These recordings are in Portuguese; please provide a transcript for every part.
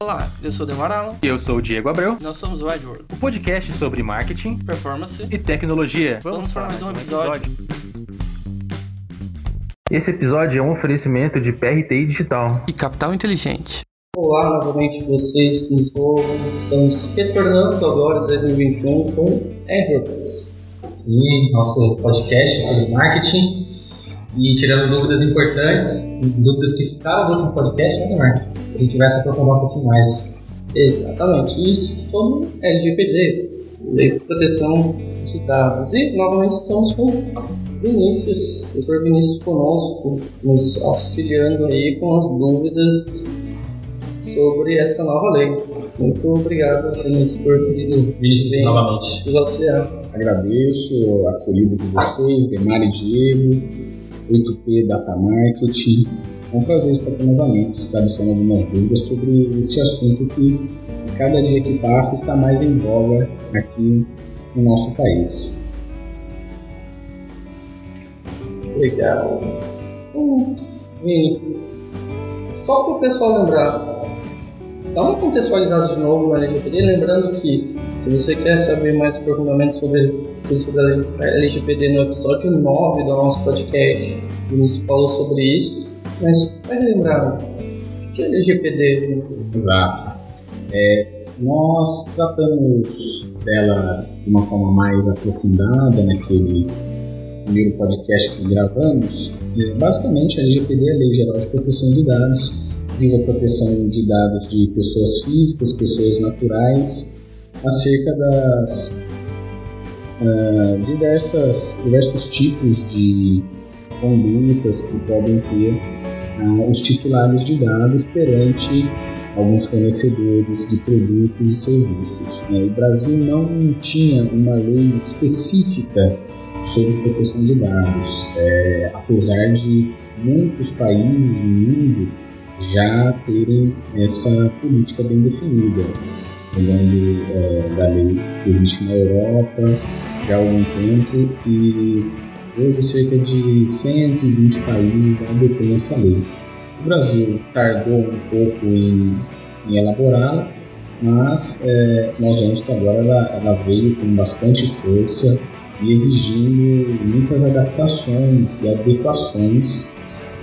Olá, eu sou o Demaralo. E eu sou o Diego Abreu. Nós somos o Edward. O podcast sobre marketing, performance e tecnologia. Vamos, Vamos para mais um episódio. Esse episódio é um oferecimento de PRT Digital e Capital Inteligente. Olá, novamente vocês nos ouvem. Estamos retornando agora em 2021 com Edwards. Sim, nosso podcast sobre marketing e tirando dúvidas importantes, dúvidas que ficaram no último podcast, né, Marco? a gente vai se aprofundar um pouquinho mais. Exatamente. Isso sobre LGPD, Lei de Proteção de Dados. E novamente estamos com Vinícius, doutor Vinícius conosco, nos auxiliando aí com as dúvidas sobre essa nova lei. Muito obrigado, Vinícius, por ter Vinícius, novamente. nos auxiliar. Agradeço a acolhida de vocês, Demar e Diego, 8P Data Marketing, é um prazer estar aqui novamente, esclarecendo algumas dúvidas sobre este assunto que, cada dia que passa, está mais em voga aqui no nosso país. Legal. Hum, só para o pessoal lembrar, dá uma contextualizada de novo no LGPD, lembrando que se você quer saber mais profundamente sobre sobre a LGPD no episódio 9 do nosso podcast, o Vinícius falou sobre isso. Mas vai lembrar, o que é LGPD? Exato. É, nós tratamos dela de uma forma mais aprofundada naquele primeiro podcast que gravamos. E, basicamente, a LGPD é a Lei Geral de Proteção de Dados, visa a proteção de dados de pessoas físicas, pessoas naturais, acerca das uh, diversas, diversos tipos de condutas que podem ter uh, os titulares de dados perante alguns fornecedores de produtos e serviços. Né? O Brasil não tinha uma lei específica sobre proteção de dados, é, apesar de muitos países no mundo já terem essa política bem definida, lembrando é, da lei que existe na Europa já há algum tempo e Hoje, cerca de 120 países já detêm essa lei. O Brasil tardou um pouco em, em elaborá-la, mas é, nós vemos que agora ela, ela, veio com bastante força e exigindo muitas adaptações e adequações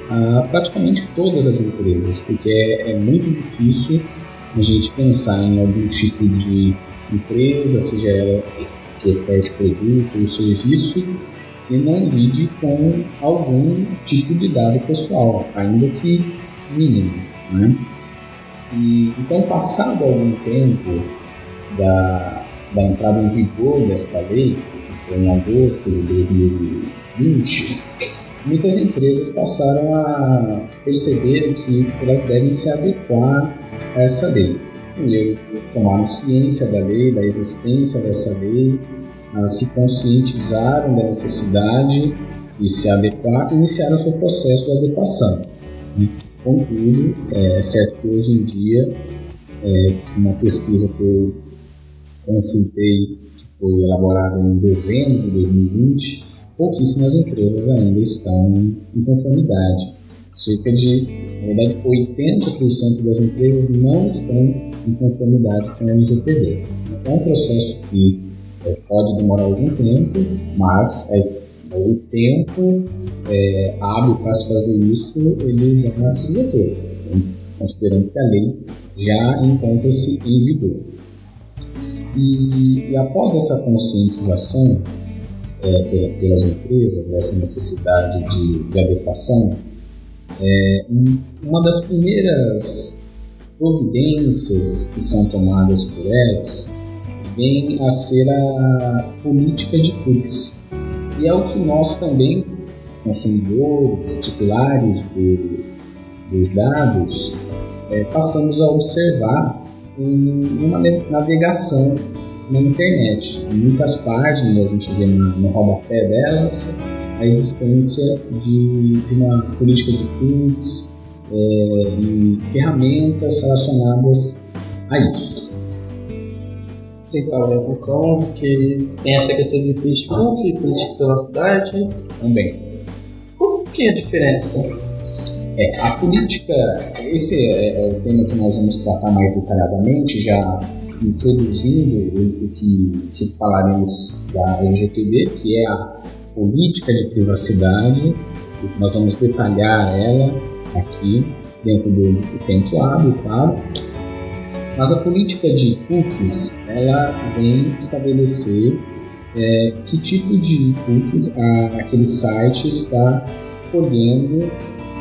a praticamente todas as empresas, porque é, é muito difícil a gente pensar em algum tipo de empresa, seja ela que oferte produto ou serviço, e não lide com algum tipo de dado pessoal, ainda que mínimo. Né? E, então, passado algum tempo da, da entrada em vigor desta lei, que foi em agosto de 2020, muitas empresas passaram a perceber que elas devem se adequar a essa lei. Primeiro, tomaram ciência da lei, da existência dessa lei, se conscientizaram da necessidade de se adequar e iniciaram seu processo de adequação. Contudo, é certo que hoje em dia, é, uma pesquisa que eu consultei, que foi elaborada em dezembro de 2020, pouquíssimas empresas ainda estão em conformidade. Cerca de, na verdade, 80% das empresas não estão em conformidade com o LGPD. É um processo que é, pode demorar algum tempo, mas é, o tempo é, hábil para se fazer isso ele já se esgotou, considerando que a lei já encontra-se em vigor. E, e, após essa conscientização é, pelas empresas dessa necessidade de, de adequação, é, uma das primeiras providências que são tomadas por elas vem a ser a política de cookies. E é o que nós também, consumidores, titulares do, dos dados, é, passamos a observar em uma navegação na internet. Em muitas páginas a gente vê no, no rodapé delas a existência de, de uma política de cookies é, e ferramentas relacionadas a isso que tem essa questão de Facebook, política de privacidade. Também. Qual que é a diferença? É, a política, esse é, é o tema que nós vamos tratar mais detalhadamente, já introduzindo o, que, que falaremos da LGPD, que é a política de privacidade, nós vamos detalhar ela aqui dentro do, do tempo hábil, claro. Mas a política de cookies, ela vem estabelecer é, que tipo de cookies a, aquele site está colhendo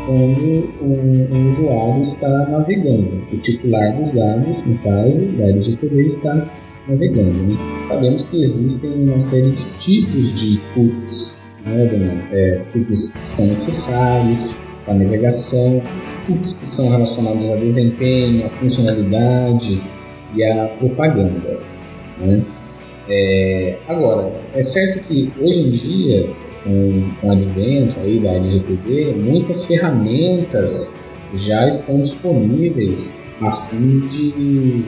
quando um, usuário está navegando. O titular dos dados, no caso da LGPD, está navegando. Né? Sabemos que existem uma série de tipos de cookies, né, é, cookies são necessários para navegação, cookies que são relacionados a desempenho, a funcionalidade e a propaganda. Né? É, agora, é certo que hoje em dia, com, com o advento aí da LGPD, muitas ferramentas já estão disponíveis a fim de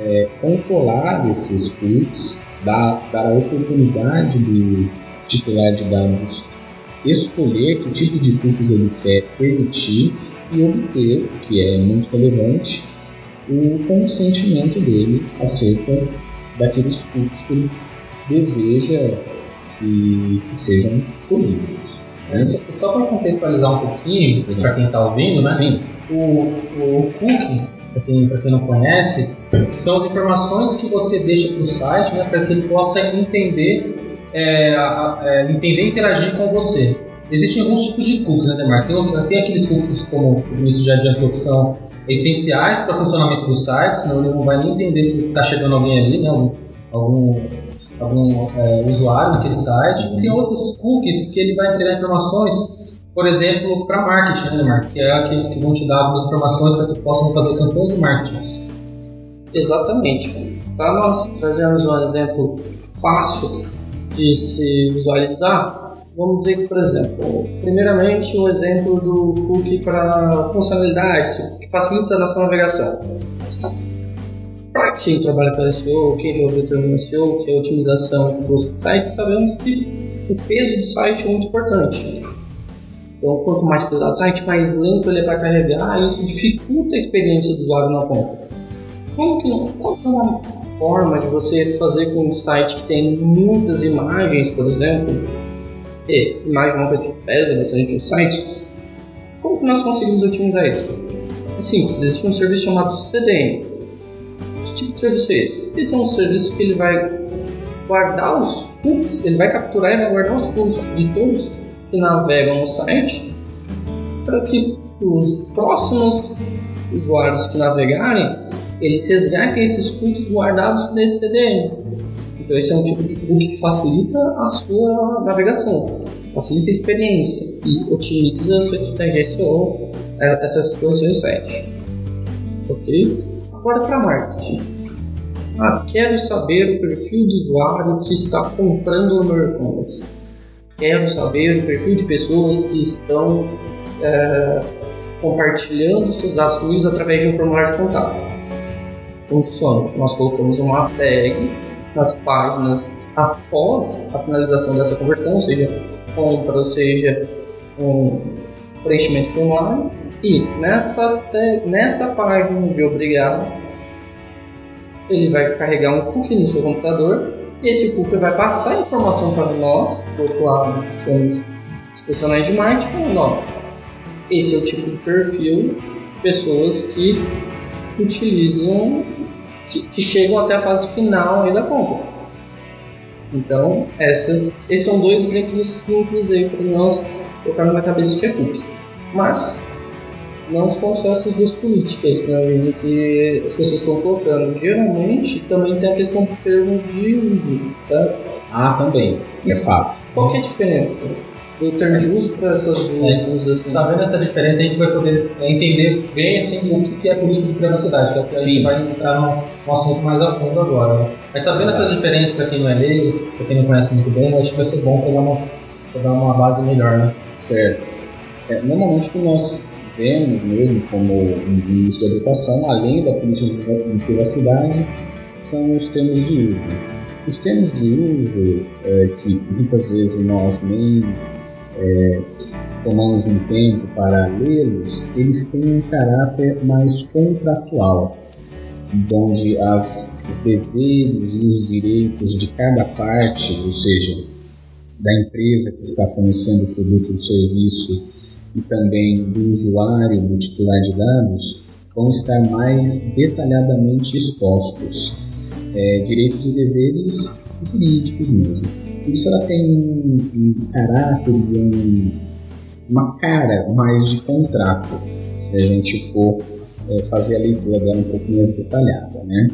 é, controlar esses cookies, dar, dar a oportunidade do titular de dados escolher que tipo de cookies ele quer permitir e obter, que é muito relevante, o consentimento dele acerca daqueles cookies que ele deseja que, que sejam colhidos. Né? Só, só para contextualizar um pouquinho, para quem está ouvindo, né? Sim. O, o cookie, para quem, quem não conhece, são as informações que você deixa para o site né, para que ele possa entender, é, é, entender e interagir com você. Existem alguns tipos de cookies, né, Demar? Tem, tem aqueles cookies, como o Vinícius já adiantou, que são essenciais para o funcionamento do site, senão ele não vai nem entender que está chegando alguém ali, né? algum, algum, é, usuário naquele site. E tem outros cookies que ele vai entregar informações, por exemplo, para marketing, né, Mark? Que é aqueles que vão te dar algumas informações para que possam fazer campanha de marketing. Exatamente. Para nós trazermos um exemplo fácil de se visualizar, Vamos dizer que, por exemplo, primeiramente o exemplo do cookie para funcionalidades, que facilita a nossa navegação. Para quem trabalha com SEO, quem já ouviu o termo SEO, que é a otimização de busca sites, sabemos que o peso do site é muito importante. Então, quanto mais pesado o site, mais lento ele vai carregar, e isso dificulta a experiência do usuário na ponta. Como que? Qual é uma forma de você fazer com um site que tem muitas imagens, por exemplo, e mais uma coisa que pesa bastante no site, como que nós conseguimos otimizar isso? É simples, existe um serviço chamado CDN. Que tipo de serviço é esse? Esse é um serviço que ele vai guardar os cookies, ele vai capturar e vai guardar os cookies de todos que navegam no site para que os próximos usuários que navegarem eles resgatem esses cookies guardados nesse CDN. Então esse é um tipo de cookie que facilita a sua navegação, facilita a experiência e otimiza a sua estratégia SEO, é, essas condições do site. Ok? Agora para marketing. Ah, quero saber o perfil do usuário que está comprando no meu e-commerce. Quero saber o perfil de pessoas que estão é, compartilhando seus dados comigo através de um formulário de contato. Como funciona? Nós colocamos uma tag nas páginas após a finalização dessa conversão, seja compra, ou seja um preenchimento formulário. E nessa, nessa página de obrigado, ele vai carregar um cookie no seu computador. E esse cookie vai passar informação para nós, do outro lado, que somos os profissionais de marketing, falando: ó, esse é o tipo de perfil de pessoas que utilizam que, que chegam até a fase final da compra. Então, essa, esses são dois exemplos simples aí para nós colocarmos na cabeça que é cookie. Mas, não são só essas duas políticas né, que as pessoas estão colocando. Geralmente, também tem a questão do termo de uso. Tá? Ah, também, é fato. Qual que é a diferença? Do termo uso para essas duas é. Sabendo essa diferença, a gente vai poder é, entender bem assim, o que é política de privacidade, que é o que a gente vai entrar no, no assunto mais a fundo agora. Né? Mas sabendo Exato. essas diferenças, para quem não é leigo, para quem não conhece muito bem, acho que vai ser bom para dar uma, dar uma base melhor, né? Certo. É, normalmente, o que nós vemos mesmo como ministro de educação, além da política de privacidade, são os termos de uso. Os termos de uso, é, que muitas vezes nós nem é, tomamos um tempo para lê-los, eles têm um caráter mais contratual, onde as, os deveres e os direitos de cada parte, ou seja, da empresa que está fornecendo o produto ou serviço e também do usuário, do titular de dados, vão estar mais detalhadamente expostos. É, direitos e deveres jurídicos mesmo. Por isso ela tem um, um caráter, um, uma cara mais de contrato, se a gente for é, fazer a leitura dela um pouco mais detalhada. Né?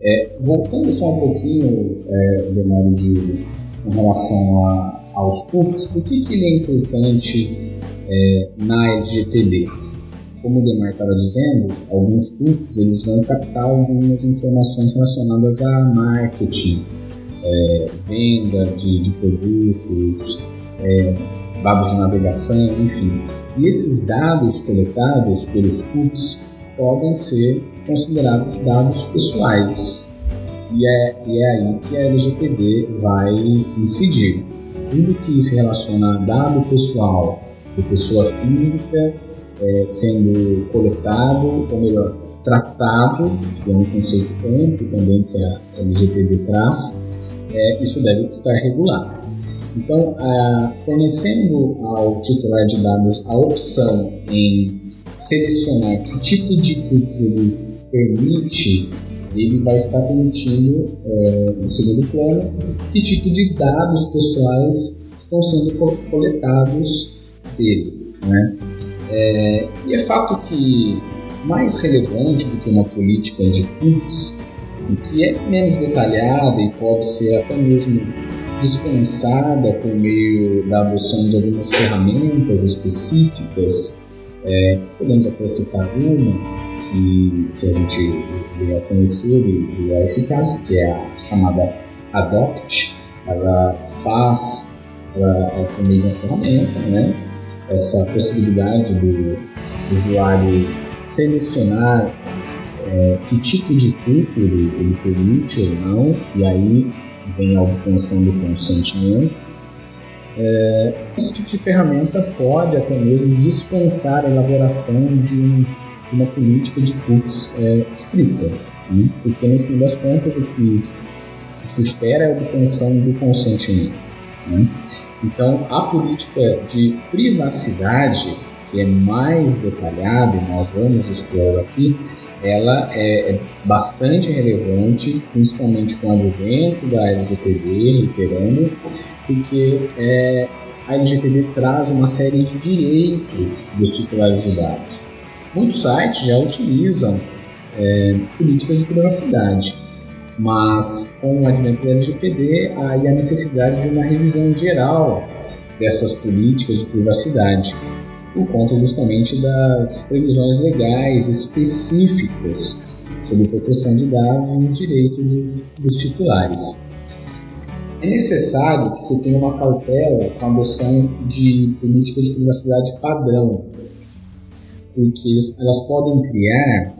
É, voltando só um pouquinho, é, Lemário, de, relação a, aos cookies, por que, que ele é importante é, na LGTB? Como o Demar estava dizendo, alguns cookies eles vão captar algumas informações relacionadas a marketing, é, venda de, de produtos, é, dados de navegação, enfim. E esses dados coletados pelos cookies podem ser considerados dados pessoais. E é, e é aí que a LGPD vai incidir. Tudo que se relaciona a dado pessoal de pessoa física é, sendo coletado, ou melhor, tratado, que é um conceito amplo também que a LGPD traz, é, isso deve estar regulado. Então, fornecendo ao titular de dados a opção em selecionar que tipo de cookies ele permite, ele vai estar permitindo, é, no segundo plano, que tipo de dados pessoais estão sendo coletados dele. Né? É, e é fato que mais relevante do que uma política de cookies, que é menos detalhada e pode ser até mesmo dispensada por meio da adoção de algumas ferramentas específicas, é, podemos até citar uma que, que a gente veio a conhecer e, e é que é a chamada Adopt. Ela faz, ela é por meio de uma ferramenta, né? essa possibilidade do usuário selecionar é, que tipo de cookie ele, ele permite ou não, e aí vem a obtenção do consentimento. É, esse tipo de ferramenta pode até mesmo dispensar a elaboração de, um, uma política de cookies é, escrita, né? porque no fim das contas o que se espera é a obtenção do consentimento. Né? Então, a política de privacidade, que é mais detalhada e nós vamos expor aqui, ela é, é bastante relevante, principalmente com o advento da LGPD, reiterando, porque é, a LGPD traz uma série de direitos dos titulares de dados. Muitos sites já utilizam é, políticas de privacidade, mas com o advento da LGPD há a necessidade de uma revisão geral dessas políticas de privacidade, por conta justamente das previsões legais específicas sobre proteção de dados e os direitos dos, dos titulares. É necessário que se tenha uma cautela com a adoção de políticas de privacidade padrão, porque elas podem criar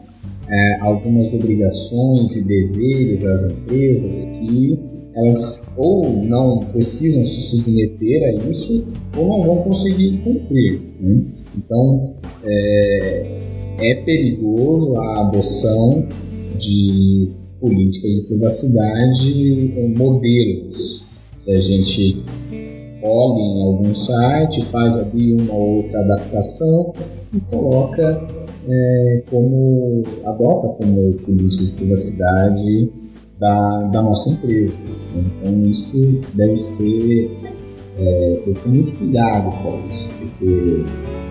é, algumas obrigações e deveres às empresas que elas ou não precisam se submeter a isso ou não vão conseguir cumprir. Né? Então, é, é perigoso a adoção de políticas de privacidade modelos que a gente olha em algum site, faz ali uma outra adaptação e coloca é, como adota como política de privacidade da, da nossa empresa. Então isso deve ser é, eu tenho muito cuidado com isso, porque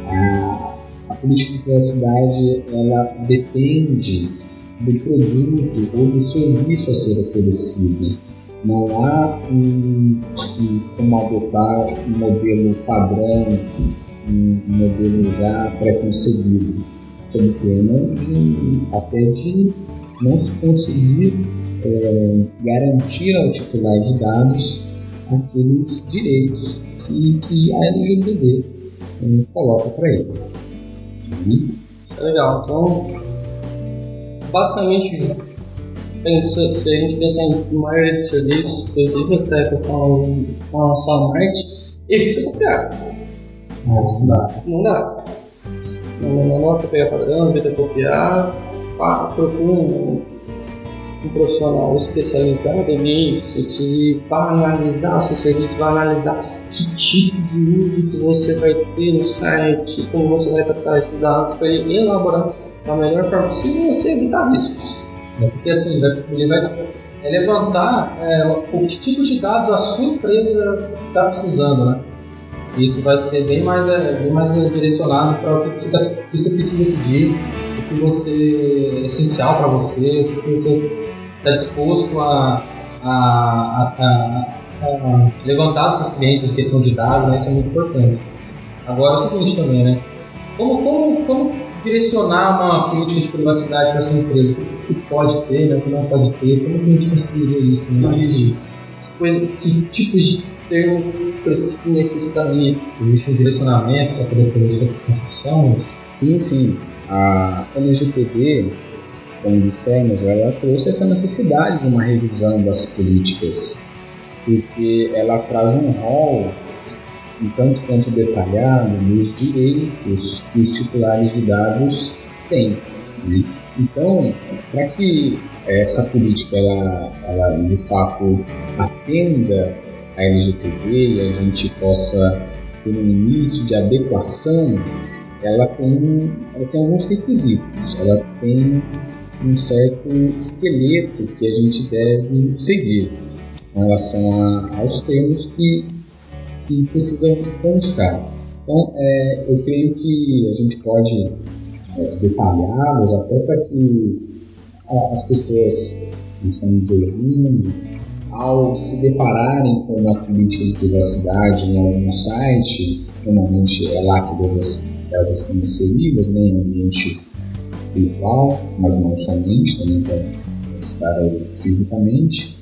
a, a política de privacidade ela depende do produto ou do serviço a ser oferecido. Não há um, um, como adotar um modelo padrão, um modelo já pré-concebido sob pena de até de não se conseguir é, garantir ao titular de dados aqueles direitos que, que a LGPD é, coloca para ele. Isso é legal. Então, basicamente, pensa, se a gente pensar em maioria de serviços, inclusive até que eu falo com relação a marketing, evita copiar. Mas dá. Não dá. Não, não, não dá pra pegar padrão, vida copiar. Pá, procura um, um profissional especializado nisso que vai analisar o seu serviço, vai analisar que tipo de uso que você vai ter no site, como você vai tratar esses dados para ele elaborar da melhor forma possível e você evitar riscos. É porque assim, ele vai levantar é, o que tipo de dados a sua empresa está precisando, né? Isso vai ser bem mais, é, bem mais é, direcionado para o que você, tá- que você precisa pedir, o que você é essencial para você, o que você está disposto a, a, a- a- a levantar dos seus clientes, a questão de dados, né? Isso é muito importante. Agora é o seguinte também, né? Como, como, como direcionar uma política de privacidade para sua empresa? O que pode ter, né? o que não pode ter? Como que a gente construiria isso? Né? Isso. Coisa, que tipos de termo necessitaria? Existe um direcionamento para poder fazer essa construção? Sim, sim. A LGPD, como dissemos, ela trouxe essa necessidade de uma revisão das políticas, porque ela traz um rol um tanto quanto detalhado nos direitos que os titulares de dados têm. né? Então, para que essa política ela, ela de fato atenda a LGPD e a gente possa ter um início de adequação ela tem, ela tem alguns requisitos, ela tem um certo esqueleto que a gente deve seguir com relação a, aos termos que, que precisam constar. Então, é, eu creio que a gente pode é, detalhá-los até para que as pessoas que estão nos ouvindo, ao se depararem com uma política de privacidade em algum site, normalmente é lá que elas, elas estão inseridas, né, em ambiente virtual, mas não somente, também pode estar aí fisicamente,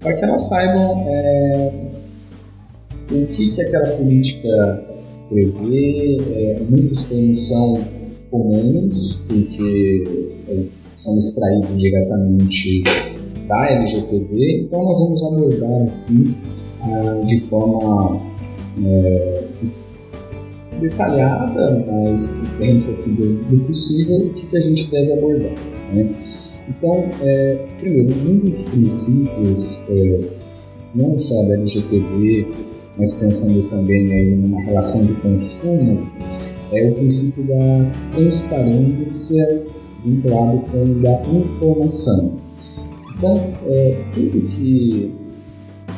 para que elas saibam é, o que, que aquela política prevê. É, muitos termos são comuns, porque é, são extraídos diretamente da LGPD, então nós vamos abordar aqui ah, de forma é, detalhada, mas dentro do, do possível, o que, que a gente deve abordar. Né? Então, é, primeiro, um dos princípios, é, não só da LGPD, mas pensando também aí numa relação de consumo, é o princípio da transparência vinculado com o da informação. Então, é, tudo que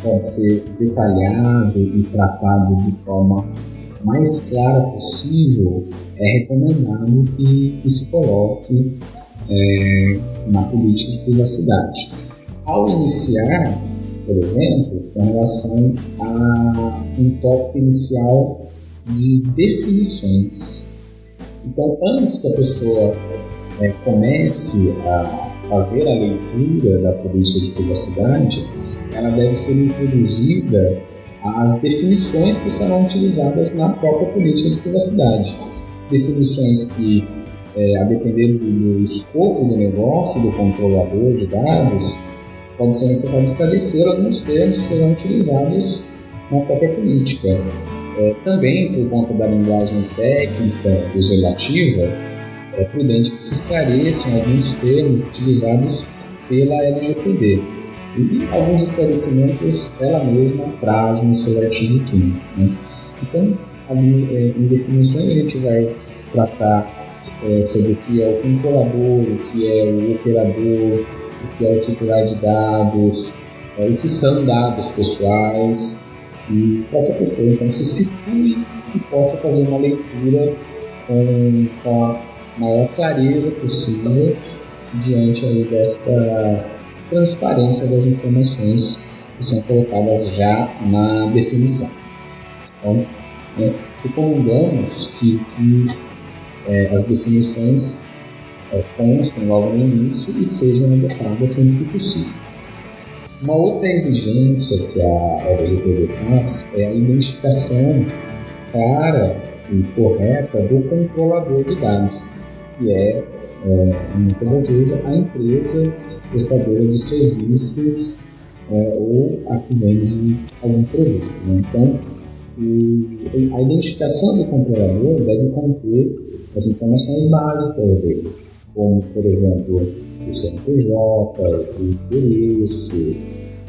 pode ser detalhado e tratado de forma mais clara possível, é recomendado que, que se coloque é, na política de privacidade. Ao iniciar, por exemplo, com relação a um tópico inicial de definições. Então, antes que a pessoa é, comece a fazer a leitura da política de privacidade, ela deve ser introduzida as definições que serão utilizadas na própria política de privacidade. Definições que, é, a depender do, do escopo do negócio, do controlador de dados, pode ser necessário esclarecer alguns termos que serão utilizados na própria política. É, também, por conta da linguagem técnica legislativa, é prudente que se esclareçam alguns termos utilizados pela LGPD. E alguns esclarecimentos ela mesma traz no seu artigo 5 né? Então, ali é, em definições a gente vai tratar é, sobre o que é o controlador, o que é o operador, o que é o titular de dados, é, o que são dados pessoais, e para que pessoa então se situe e possa fazer uma leitura com, com a maior clareza possível diante aí desta transparência das informações que são colocadas já na definição. Então, é, recomendamos que, que é, as definições é, constem logo no início e sejam adotadas sempre que possível. Uma outra exigência que a LGPD faz é a identificação clara e correta do controlador de dados, que é, é muitas das vezes a empresa prestadora de serviços é, ou a que vende algum produto. Né? Então, o, a identificação do controlador deve conter as informações básicas dele, como, por exemplo, o CNPJ, o endereço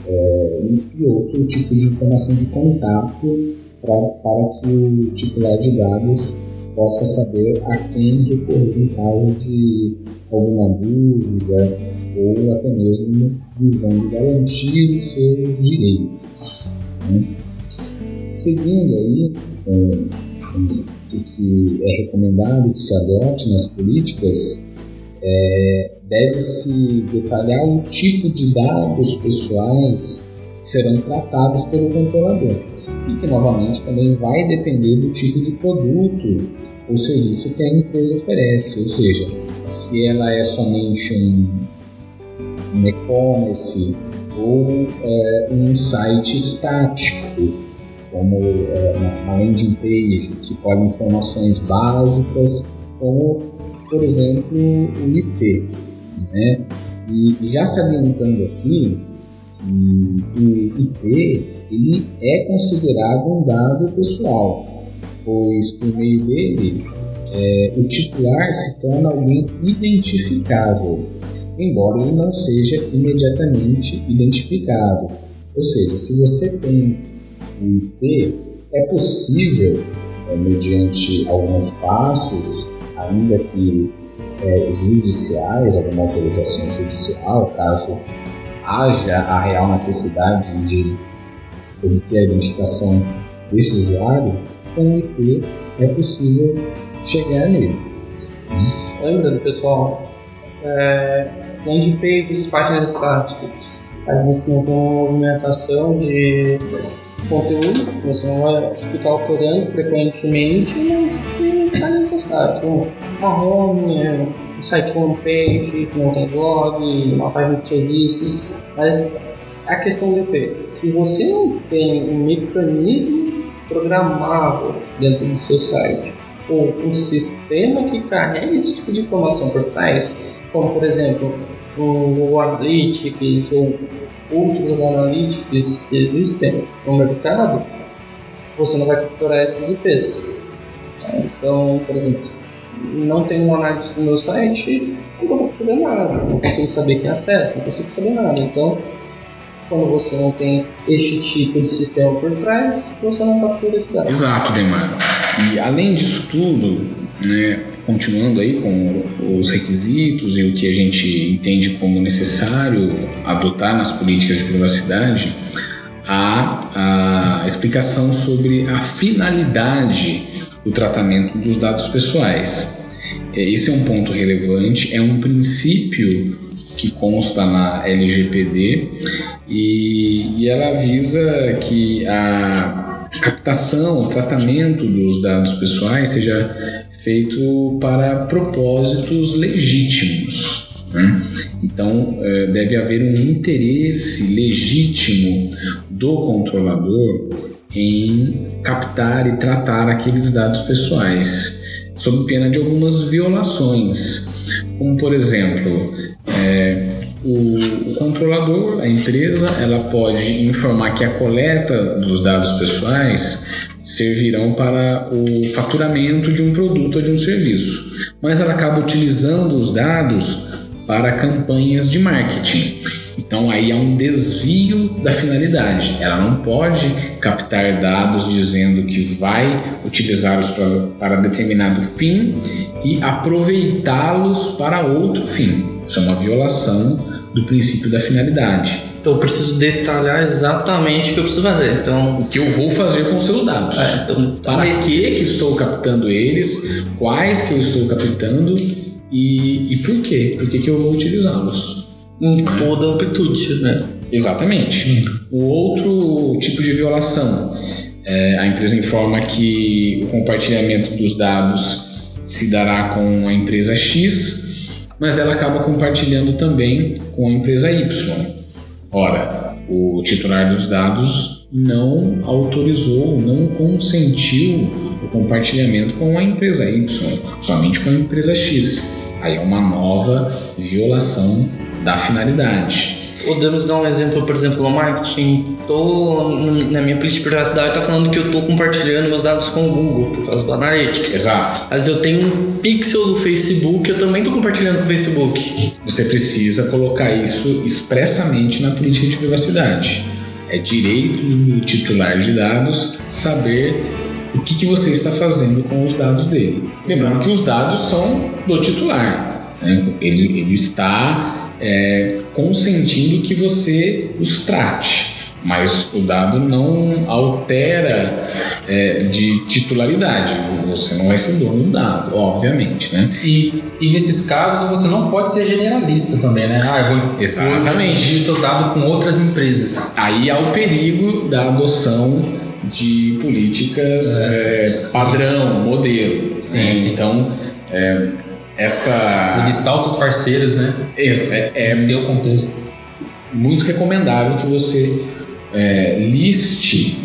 é, e outro tipo de informação de contato pra, para que o titular de dados possa saber a quem recorrer em caso de alguma dúvida ou até mesmo visando garantir os seus direitos. Né? Seguindo aí com o que é recomendado que se adote nas políticas, é, deve-se detalhar o tipo de dados pessoais que serão tratados pelo controlador e que novamente também vai depender do tipo de produto ou serviço que a empresa oferece, ou seja, se ela é somente um, um e-commerce ou é, um site estático, como é, uma landing page que colhe informações básicas, como por exemplo o IP. Né? E já salientando aqui, o IP ele é considerado um dado pessoal, pois por meio dele é, o titular se torna alguém identificável, embora ele não seja imediatamente identificado. Ou seja, se você tem o IP, é possível, é, mediante alguns passos, ainda que é, judiciais, alguma autorização judicial, caso haja a real necessidade de obter a identificação desse usuário, com o IP é possível chegar nele. Lembrando, pessoal, é, landing pages, páginas estáticas, a gente não tem uma movimentação de conteúdo, você não vai ficar alterando frequentemente, mas não está necessário. Uma home, um site homepage, não tem blog, uma página de serviços, mas a questão do IP, se você não tem um mecanismo programável dentro do seu site, ou um sistema que carregue esse tipo de informação por trás, como por exemplo o Analytics ou outros Analytics que existem no mercado, você não vai capturar esses IPs. Então, por exemplo, não tem um análise no meu site, não estou capturando nada, não consigo saber quem acessa, não consigo saber nada. Então, quando você não tem este tipo de sistema por trás, você não captura esse dado. Exato, Demar. E além disso tudo, né, continuando aí com os requisitos e o que a gente entende como necessário adotar nas políticas de privacidade, há a explicação sobre a finalidade do tratamento dos dados pessoais. É, esse é um ponto relevante, é um princípio que consta na LGPD e, e ela visa que a captação, o tratamento dos dados pessoais seja feito para propósitos legítimos. Né? Então, é, deve haver um interesse legítimo do controlador em captar e tratar aqueles dados pessoais, sob pena de algumas violações, como por exemplo, é, o, o, controlador, a empresa, ela pode informar que a coleta dos dados pessoais servirão para o faturamento de um produto ou de um serviço, mas ela acaba utilizando os dados para campanhas de marketing. Então aí há um desvio da finalidade. Ela não pode captar dados dizendo que vai utilizá-los para, para determinado fim e aproveitá-los para outro fim. Isso é uma violação do princípio da finalidade. Então eu preciso detalhar exatamente o que eu preciso fazer. Então, o que eu vou fazer com os seus dados. É, então, para que, que estou captando eles, quais que eu estou captando e, e por quê? Por que, que eu vou utilizá-los? Em toda a amplitude, né? Exatamente. O outro tipo de violação, é, a empresa informa que o compartilhamento dos dados se dará com a empresa X, mas ela acaba compartilhando também com a empresa Y. Ora, o titular dos dados não autorizou, não consentiu o compartilhamento com a empresa Y, somente com a empresa X. Aí é uma nova violação da finalidade. Podemos dar um exemplo, por exemplo, no marketing. Tô na minha política de privacidade tá falando que eu tô compartilhando meus dados com o Google por causa do Analytics. Exato. Mas eu tenho um pixel do Facebook, eu também tô compartilhando com o Facebook. Você precisa colocar isso expressamente na política de privacidade. É direito do titular de dados saber o que, que você está fazendo com os dados dele. Lembrando que os dados são do titular. né? Ele, ele está é, consentindo que você os trate, mas o dado não altera é, de titularidade. Você não vai ser dono do dado, obviamente, né? E, e nesses casos você não pode ser generalista também, né? Ah, eu vou, Exatamente. o seu dado com outras empresas. Aí há o perigo da adoção de políticas É, é, padrão, modelo. Sim, né? sim. Então, é, essa listar os seus parceiros, né? é, é Ter o contexto. muito recomendável que você é, liste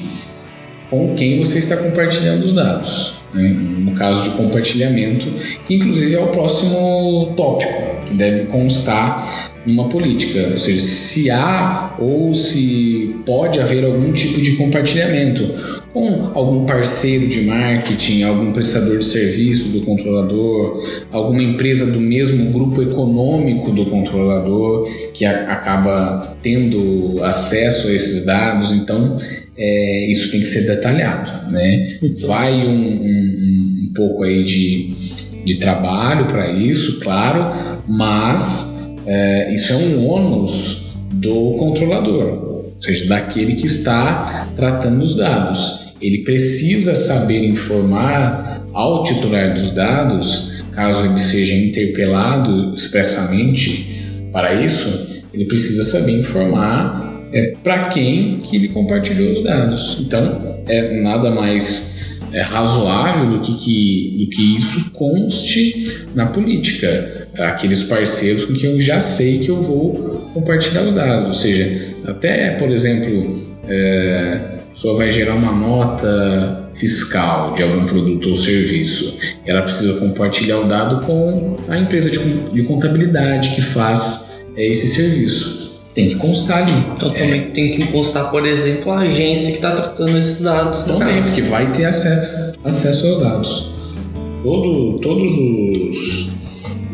com quem você está compartilhando os dados. Né? No caso de compartilhamento, que inclusive é o próximo tópico que deve constar numa política, ou seja, se há ou se pode haver algum tipo de compartilhamento com algum parceiro de marketing, algum prestador de serviço do controlador, alguma empresa do mesmo grupo econômico do controlador que acaba tendo acesso a esses dados, então é, isso tem que ser detalhado, né? Vai um, um- um pouco aí de, de trabalho para isso, claro, mas é, isso é um ônus do controlador, ou seja, daquele que está tratando os dados. Ele precisa saber informar ao titular dos dados, caso ele seja interpelado expressamente para isso, ele precisa saber informar é, para quem que ele compartilhou os dados. Então, é nada mais é, razoável do que, que, do que isso conste na política. Aqueles parceiros com quem eu já sei que eu vou compartilhar os dados. Ou seja, até, por exemplo, é, a pessoa vai gerar uma nota fiscal de algum produto ou serviço. Ela precisa compartilhar o dado com a empresa de, de contabilidade que faz é, esse serviço. Tem que constar ali. Então também tem que constar, por exemplo, a agência que está tratando esses dados. Também, caso. porque vai ter acesso, acesso aos dados. Todo, todos os,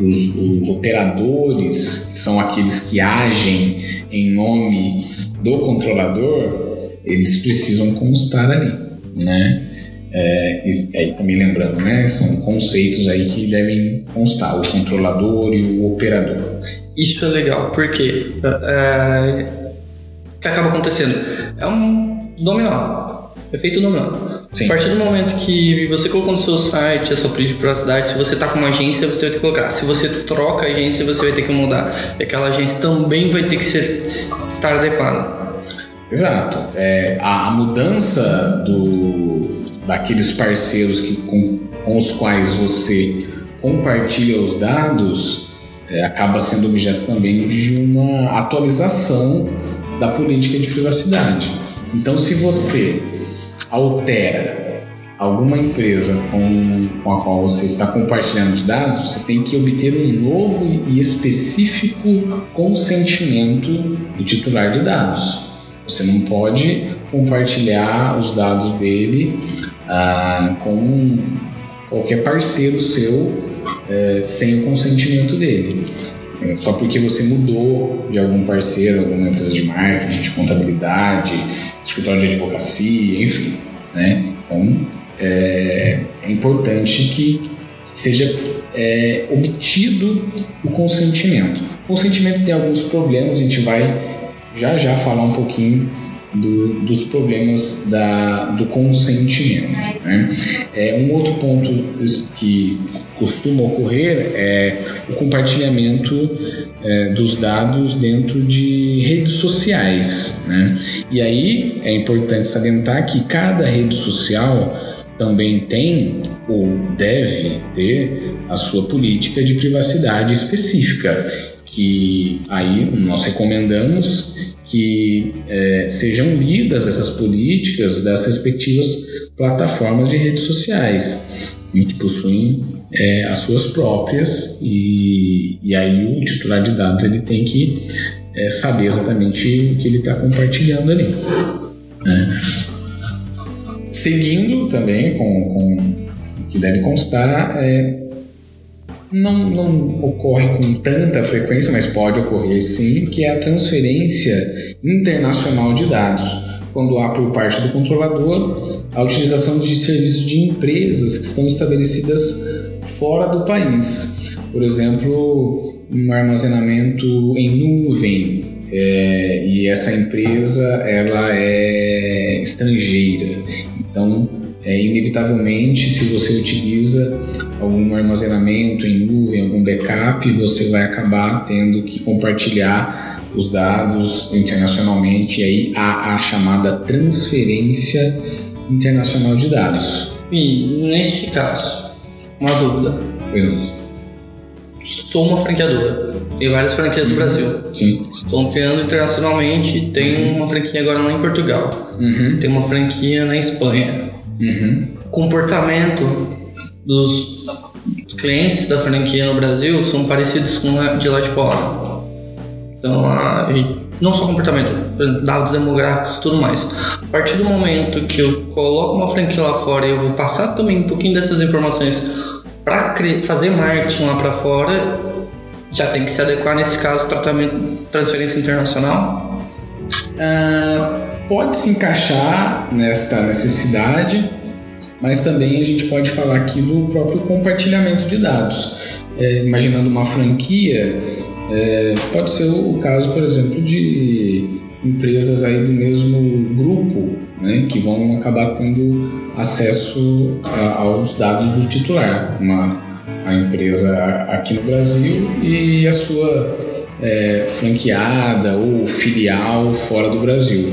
os, os operadores, que são aqueles que agem em nome do controlador, eles precisam constar ali, né? É, e aí também lembrando, né? São conceitos aí que devem constar, o controlador e o operador. Isso é legal, porque é, o que acaba acontecendo? É um dominó, efeito dominó. Sim. A partir do momento que você colocou no seu site a sua política de privacidade, se você está com uma agência, você vai ter que colocar. Se você troca a agência, você vai ter que mudar. E aquela agência também vai ter que ser, estar adequada. Exato. É, a, a mudança do, daqueles parceiros que, com, com os quais você compartilha os dados é, acaba sendo objeto também de uma atualização da política de privacidade. Então, se você altera alguma empresa com, com a qual você está compartilhando os dados, você tem que obter um novo e específico consentimento do titular de dados. Você não pode compartilhar os dados dele ah, com qualquer parceiro seu eh, sem o consentimento dele. Eh, Só porque você mudou de algum parceiro, alguma empresa de marketing, de contabilidade, escritório de advocacia, enfim. Né? Então é, é importante que seja é, obtido o consentimento. O consentimento tem alguns problemas, a gente vai já já falar um pouquinho do- dos problemas da, do consentimento. né? É, um outro ponto que costuma ocorrer é o compartilhamento é, dos dados dentro de redes sociais. né? E aí é importante salientar que cada rede social também tem ou deve ter a sua política de privacidade específica, que aí nós recomendamos que eh, sejam lidas essas políticas das respectivas plataformas de redes sociais possuem eh, as suas próprias e, e aí o titular de dados ele tem que é, saber exatamente o que ele está compartilhando ali. né? Seguindo também com, com o que deve constar, é, não, não ocorre com tanta frequência, mas pode ocorrer sim, que é a transferência internacional de dados, quando há por parte do controlador a utilização de serviços de empresas que estão estabelecidas fora do país. Por exemplo, um armazenamento em nuvem, é, e essa empresa ela é estrangeira. Então, é, inevitavelmente, se você utiliza algum armazenamento em nuvem, algum backup, você vai acabar tendo que compartilhar os dados internacionalmente. E aí há a chamada transferência internacional de dados. E neste caso, uma dúvida. Pois- Sou uma franqueadora. Tem várias franquias no Brasil. Sim. Estou ampliando internacionalmente. Tem uma franquia agora lá em Portugal. Uhum, Tem uma franquia na Espanha. uhum. comportamento dos clientes da franquia no Brasil são parecidos com de lá de fora. Então, a, não só comportamento, dados demográficos e tudo mais. A partir do momento que eu coloco uma franquia lá fora e eu vou passar também um pouquinho dessas informações para fazer marketing lá para fora, já tem que se adequar nesse caso tratamento transferência internacional. Ah, pode se encaixar nesta necessidade, mas também a gente pode falar aqui do próprio compartilhamento de dados. É, imaginando uma franquia, é, pode ser o caso, por exemplo, de empresas aí do mesmo grupo, né, que vão acabar tendo acesso a- aos dados do titular. Uma a empresa aqui no Brasil e a sua é, franqueada ou filial fora do Brasil.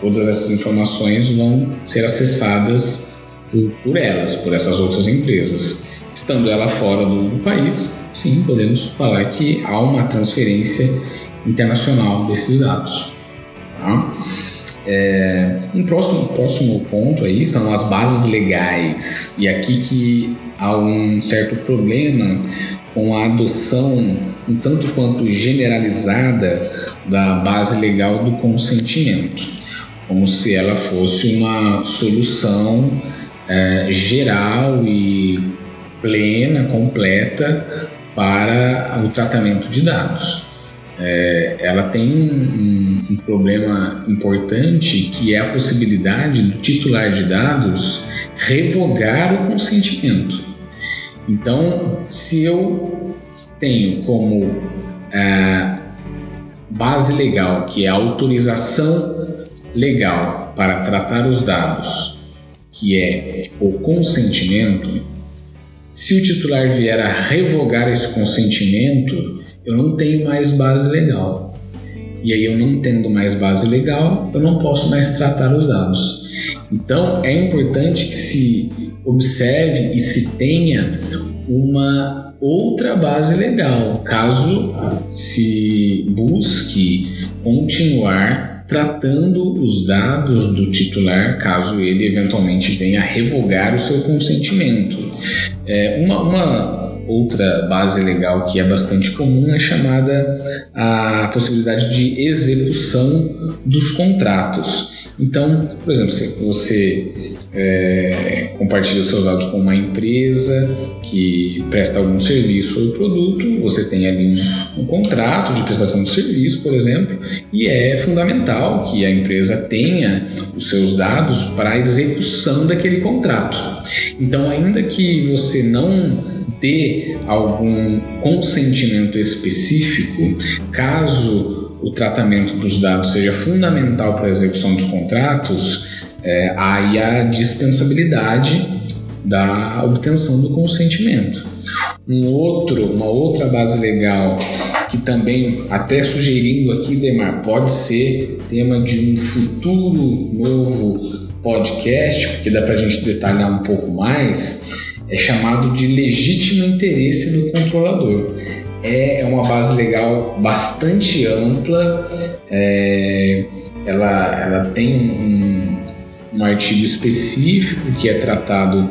Todas essas informações vão ser acessadas por, por elas, por essas outras empresas. Estando ela fora do, do país, sim, podemos falar que há uma transferência internacional desses dados. Tá? É, um próximo, próximo ponto aí são as bases legais. E aqui que há um certo problema com a adoção um tanto quanto generalizada da base legal do consentimento, como se ela fosse uma solução é, geral e plena, completa para o tratamento de dados. É, ela tem um, um problema importante que é a possibilidade do titular de dados revogar o consentimento. Então, se eu tenho como ah, base legal, que é a autorização legal para tratar os dados, que é o consentimento, se o titular vier a revogar esse consentimento, eu não tenho mais base legal. E aí, eu não tendo mais base legal, eu não posso mais tratar os dados. Então, é importante que se observe e se tenha uma outra base legal, caso se busque continuar tratando os dados do titular, caso ele eventualmente venha revogar o seu consentimento. É, uma, uma outra base legal que é bastante comum é chamada a possibilidade de execução dos contratos. Então, por exemplo, se você é, compartilha seus dados com uma empresa que presta algum serviço ou produto, você tem ali um, um contrato de prestação de serviço, por exemplo, e é fundamental que a empresa tenha os seus dados para a execução daquele contrato. Então, ainda que você não dê algum consentimento específico, caso o tratamento dos dados seja fundamental para a execução dos contratos, é, aí a dispensabilidade da obtenção do consentimento. Um outro, uma outra base legal que também, até sugerindo aqui, Demar, pode ser tema de um futuro novo podcast, porque dá para a gente detalhar um pouco mais, é chamado de legítimo interesse do controlador. É uma base legal bastante ampla, é, ela, ela tem um, um artigo específico que é tratado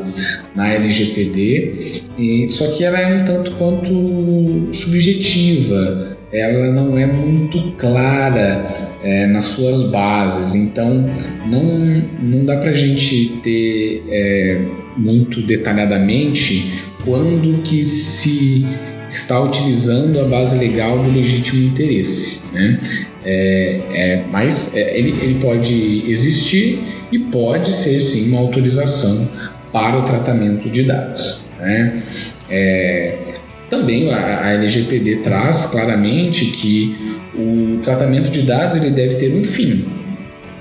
na LGPD, só que ela é um tanto quanto subjetiva, ela não é muito clara é, nas suas bases, então não, não dá para a gente ter é, muito detalhadamente quando que se está utilizando a base legal do legítimo interesse. Né? É, é, mas é, ele, ele pode existir e pode ser sim uma autorização para o tratamento de dados. Né? É, também a, a, LGPD traz claramente que o tratamento de dados ele deve ter um fim,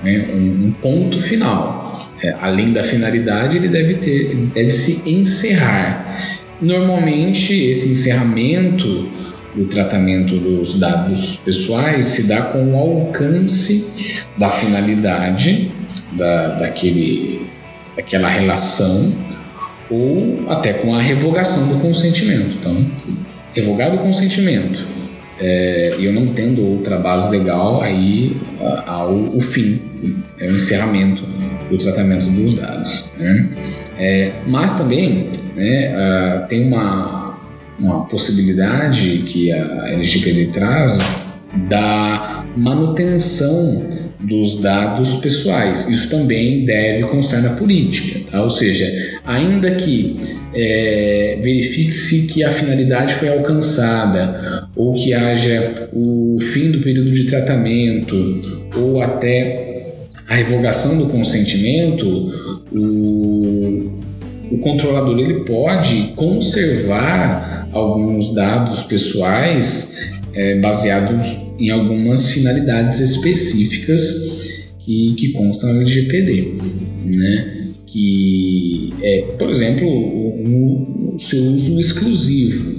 né? um, um ponto final. É, além da finalidade, ele deve ter, ele deve se encerrar. Normalmente, esse encerramento do tratamento dos dados pessoais se dá com o alcance da finalidade da, daquele, daquela relação ou até com a revogação do consentimento. Então, revogado o consentimento é, e eu não tendo outra base legal, aí há o fim, é o encerramento do tratamento dos dados. Né? É, mas também né, uh, tem uma, uma possibilidade que a LGPD traz da manutenção dos dados pessoais. Isso também deve constar na política, tá? ou seja, ainda que é, verifique-se que a finalidade foi alcançada ou que haja o fim do período de tratamento ou até a revogação do consentimento, o, o controlador ele pode conservar alguns dados pessoais é, baseados em algumas finalidades específicas que, que constam no LGPD, né? que é, por exemplo, o, o seu uso exclusivo,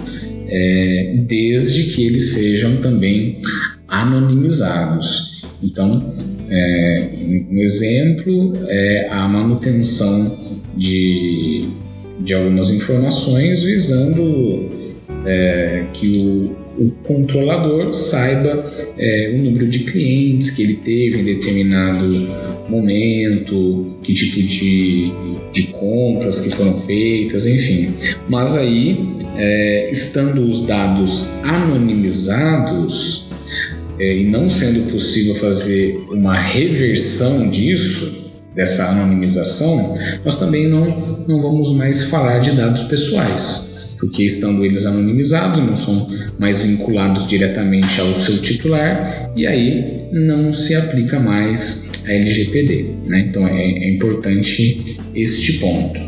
é, desde que eles sejam também anonimizados. Então, é, um exemplo é a manutenção de, de algumas informações visando é, que o, o controlador saiba é, o número de clientes que ele teve em determinado momento, que tipo de, de compras que foram feitas, enfim. Mas aí, é, estando os dados anonimizados é, e não sendo possível fazer uma reversão disso, dessa anonimização, nós também não, não vamos mais falar de dados pessoais porque estando eles anonimizados, não são mais vinculados diretamente ao seu titular, e aí não se aplica mais a LGPD. Né? Então é, é, importante este ponto.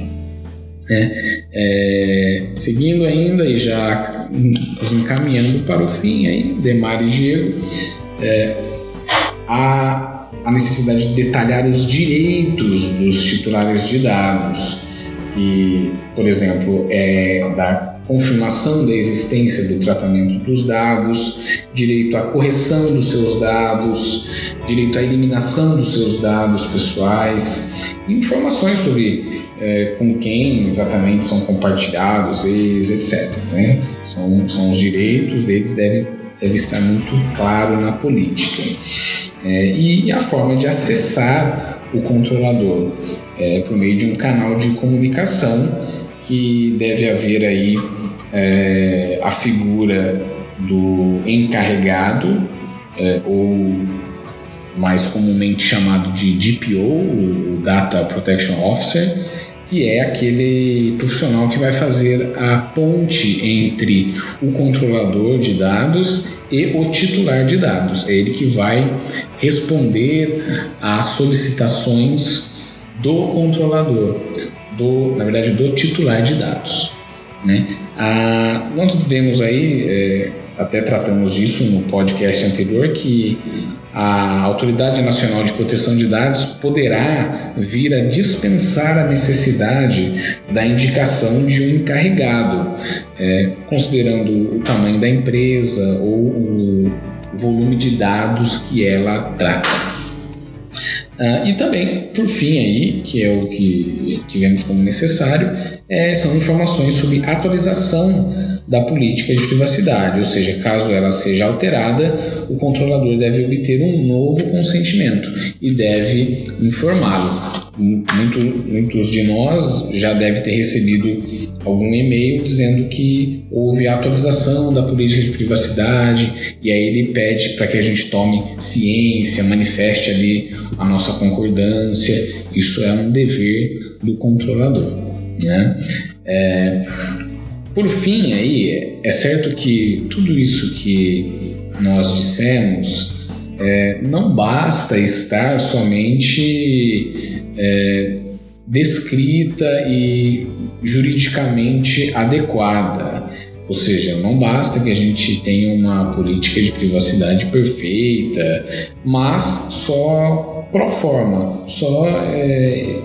Né? É, seguindo ainda e já nos encaminhando para o fim, aí, Demar e Diego, é, a, a necessidade de detalhar os direitos dos titulares de dados que, por exemplo, é da confirmação da existência do tratamento dos dados, direito à correção dos seus dados, direito à eliminação dos seus dados pessoais, informações sobre é, com quem exatamente são compartilhados eles, etc. Né? São, são os direitos deles, deve, deve estar muito claro na política. É, e a forma de acessar o controlador é, por meio de um canal de comunicação que deve haver aí é, a figura do encarregado é, ou mais comumente chamado de DPO, o Data Protection Officer, que é aquele profissional que vai fazer a ponte entre o controlador de dados e o titular de dados. É ele que vai responder às solicitações do controlador, do, na verdade, do titular de dados. Né? Ah, nós vemos aí, é, até tratamos disso no podcast anterior, que a Autoridade Nacional de Proteção de Dados poderá vir a dispensar a necessidade da indicação de um encarregado, é, considerando o tamanho da empresa ou o volume de dados que ela trata. Ah, e também, por fim, aí, que é o que, que vemos como necessário, é, são informações sobre atualização da política de privacidade, ou seja, caso ela seja alterada, o controlador deve obter um novo consentimento e deve informá-lo. muito, muitos de nós já devem ter recebido algum e-mail dizendo que houve atualização da política de privacidade e aí ele pede para que a gente tome ciência, manifeste ali a nossa concordância. Isso é um dever do controlador, né? É, por fim, aí é certo que tudo isso que nós dissemos é, não basta estar somente é, descrita e juridicamente adequada. Ou seja, não basta que a gente tenha uma política de privacidade perfeita, mas só pro forma, só é,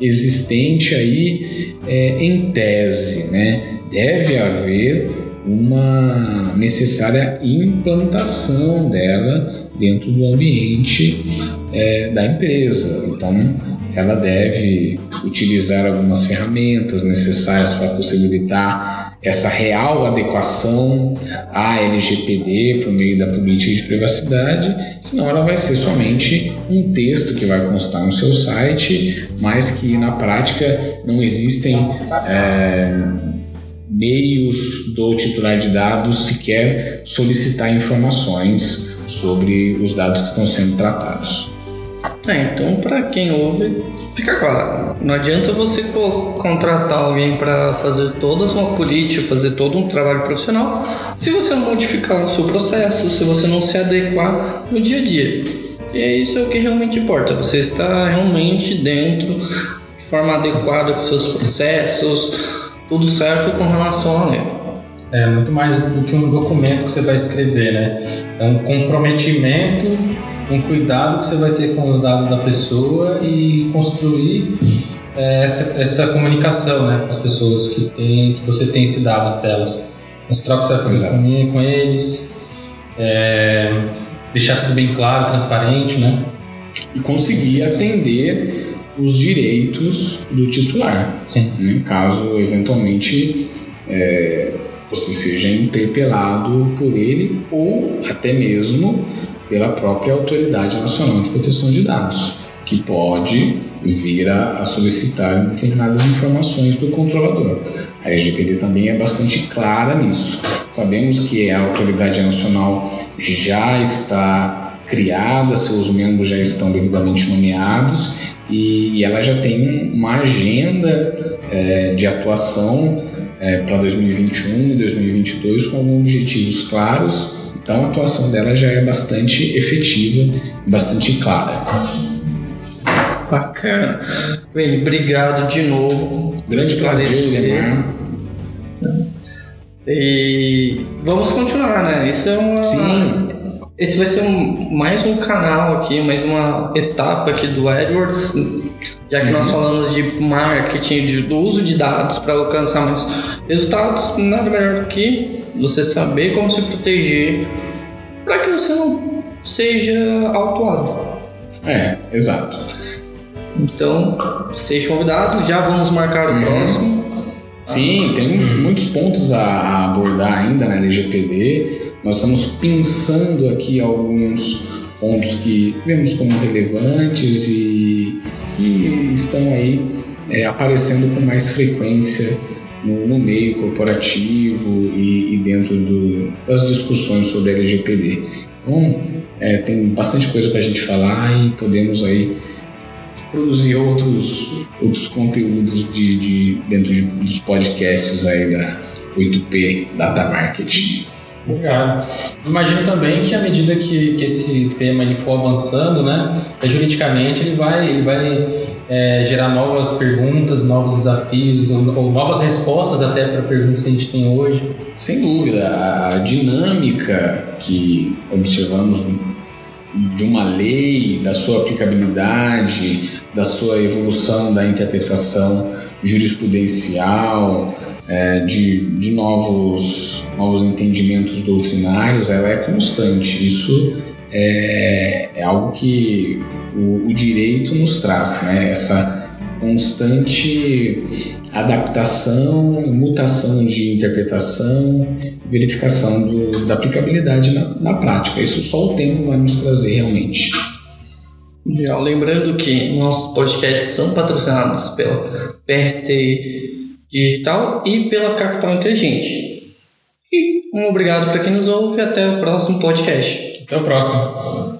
existente aí é, em tese, né? Deve haver uma necessária implantação dela dentro do ambiente é, da empresa. Então, ela deve utilizar algumas ferramentas necessárias para possibilitar essa real adequação à LGPD por meio da política de privacidade, senão ela vai ser somente um texto que vai constar no seu site, mas que na prática não existem é, meios do titular de dados sequer solicitar informações sobre os dados que estão sendo tratados. É, então para quem ouve, fica claro. Não adianta você contratar alguém para fazer toda a sua política, fazer todo um trabalho profissional, se você não modificar o seu processo, se você não se adequar no dia a dia. E é isso é o que realmente importa. Você está realmente dentro, de forma adequada com seus processos, tudo certo com relação à lei. É muito mais do que um documento que você vai escrever, né? É um comprometimento um cuidado que você vai ter com os dados da pessoa e construir é, essa, essa comunicação né, com as pessoas que, tem, que você tem esse dado delas. As trocas que você vai fazer com, com, eles, é, deixar tudo bem claro, transparente, né? E conseguir atender os direitos do titular. Sim. Né, caso eventualmente é, você seja interpelado por ele ou até mesmo pela própria Autoridade Nacional de Proteção de Dados, que pode vir a, solicitar determinadas informações do controlador. A LGPD também é bastante clara nisso. Sabemos que a Autoridade Nacional já está criada, seus membros já estão devidamente nomeados e, ela já tem uma agenda é, de atuação é, para 2021 e 2022 com objetivos claros então a atuação dela já é bastante efetiva, bastante clara. Bacana. Bem, obrigado de novo. Grande prazer, Lemar. E vamos continuar, né? Isso é uma. Sim. Esse vai ser um, mais um canal aqui, mais uma etapa aqui do Edwards, já que uhum. nós falamos de marketing, de, do uso de dados para alcançar mais resultados, nada melhor do que você saber como se proteger para que você não seja autuado. É, exato. Então, seja convidado, já vamos marcar o uhum. próximo. Sim, temos muitos pontos a, abordar ainda na LGPD. Nós estamos pensando aqui alguns pontos que vemos como relevantes e, e estão aí é, aparecendo com mais frequência no, no meio corporativo e, e dentro do, das discussões sobre LGPD. Então, é, tem bastante coisa para a gente falar e podemos aí produzir outros, outros conteúdos de, de dentro de, dos podcasts aí da 8P Data Marketing. Obrigado. Imagino também que à medida que, que esse tema ele for avançando, né, juridicamente ele vai, ele vai é, gerar novas perguntas, novos desafios ou, ou novas respostas até para perguntas que a gente tem hoje. Sem dúvida, a dinâmica que observamos de uma lei, da sua aplicabilidade, da sua evolução da interpretação jurisprudencial, é, de, de novos, novos entendimentos doutrinários, ela é constante. Isso é, é algo que o, o, direito nos traz, né? Essa constante adaptação, mutação de interpretação, verificação do, da aplicabilidade na, na prática. Isso só o tempo vai nos trazer realmente. Lembrando que nossos podcasts são patrocinados pela PRT Digital e pela Capital Inteligente. E um obrigado para quem nos ouve e até o próximo podcast. Até o próximo.